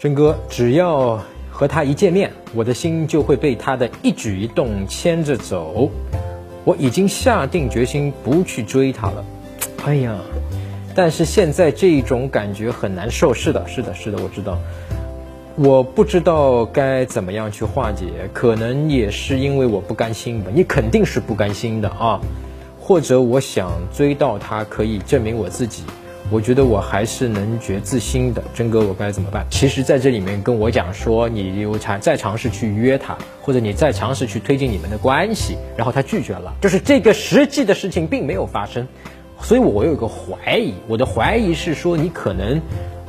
真哥，只要和他一见面，我的心就会被他的一举一动牵着走。我已经下定决心不去追他了。哎呀，但是现在这种感觉很难受。是的，是的，是的，我知道。我不知道该怎么样去化解，可能也是因为我不甘心吧。你肯定是不甘心的啊，或者我想追到他，可以证明我自己。我觉得我还是能觉自心的，真哥，我该怎么办？其实，在这里面跟我讲说，你有尝再尝试去约他，或者你再尝试去推进你们的关系，然后他拒绝了，就是这个实际的事情并没有发生，所以我有一个怀疑，我的怀疑是说你可能，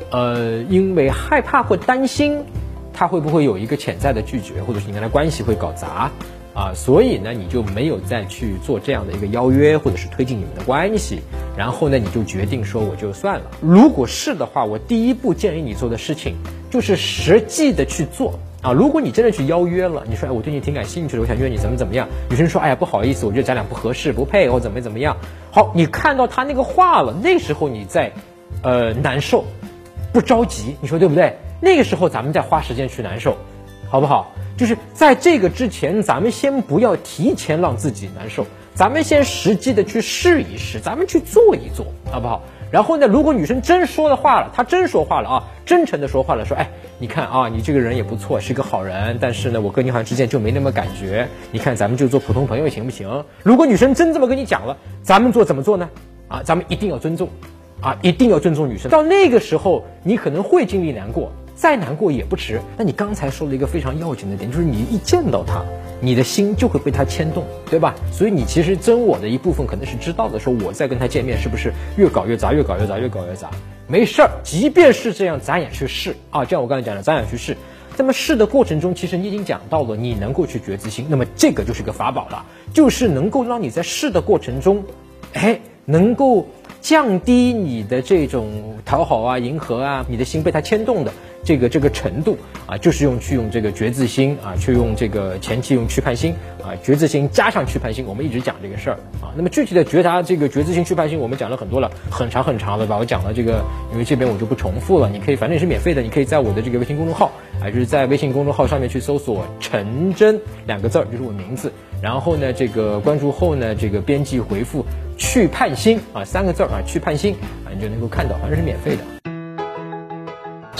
呃，因为害怕或担心他会不会有一个潜在的拒绝，或者是你跟他关系会搞砸。啊，所以呢，你就没有再去做这样的一个邀约，或者是推进你们的关系，然后呢，你就决定说我就算了。如果是的话，我第一步建议你做的事情就是实际的去做啊。如果你真的去邀约了，你说哎，我对你挺感兴趣的，我想约你怎么怎么样？女生说哎呀不好意思，我觉得咱俩不合适，不配，或怎么怎么样？好，你看到他那个话了，那时候你再呃难受，不着急，你说对不对？那个时候咱们再花时间去难受，好不好？就是在这个之前，咱们先不要提前让自己难受，咱们先实际的去试一试，咱们去做一做，好不好？然后呢，如果女生真说的话了，她真说话了啊，真诚的说话了，说，哎，你看啊，你这个人也不错，是个好人，但是呢，我跟你好像之间就没那么感觉，你看咱们就做普通朋友行不行？如果女生真这么跟你讲了，咱们做怎么做呢？啊，咱们一定要尊重，啊，一定要尊重女生。到那个时候，你可能会经历难过。再难过也不迟。那你刚才说了一个非常要紧的点，就是你一见到他，你的心就会被他牵动，对吧？所以你其实真我的一部分可能是知道的，说我在跟他见面是不是越搞越杂，越搞越杂，越搞越杂。没事儿，即便是这样，咱也去试啊。就像我刚才讲的，咱也去试。那么试的过程中，其实你已经讲到了，你能够去觉知心，那么这个就是个法宝了，就是能够让你在试的过程中，哎，能够降低你的这种讨好啊、迎合啊，你的心被他牵动的。这个这个程度啊，就是用去用这个觉字心啊，去用这个前期用去判心啊，觉字心加上去判心，我们一直讲这个事儿啊。那么具体的觉察这个觉字心去判心，我们讲了很多了，很长很长的吧。我讲了这个，因为这边我就不重复了。你可以反正也是免费的，你可以在我的这个微信公众号啊，就是在微信公众号上面去搜索“陈真”两个字儿，就是我名字。然后呢，这个关注后呢，这个编辑回复“去判心”啊三个字儿啊，去判心啊，你就能够看到，反正是免费的。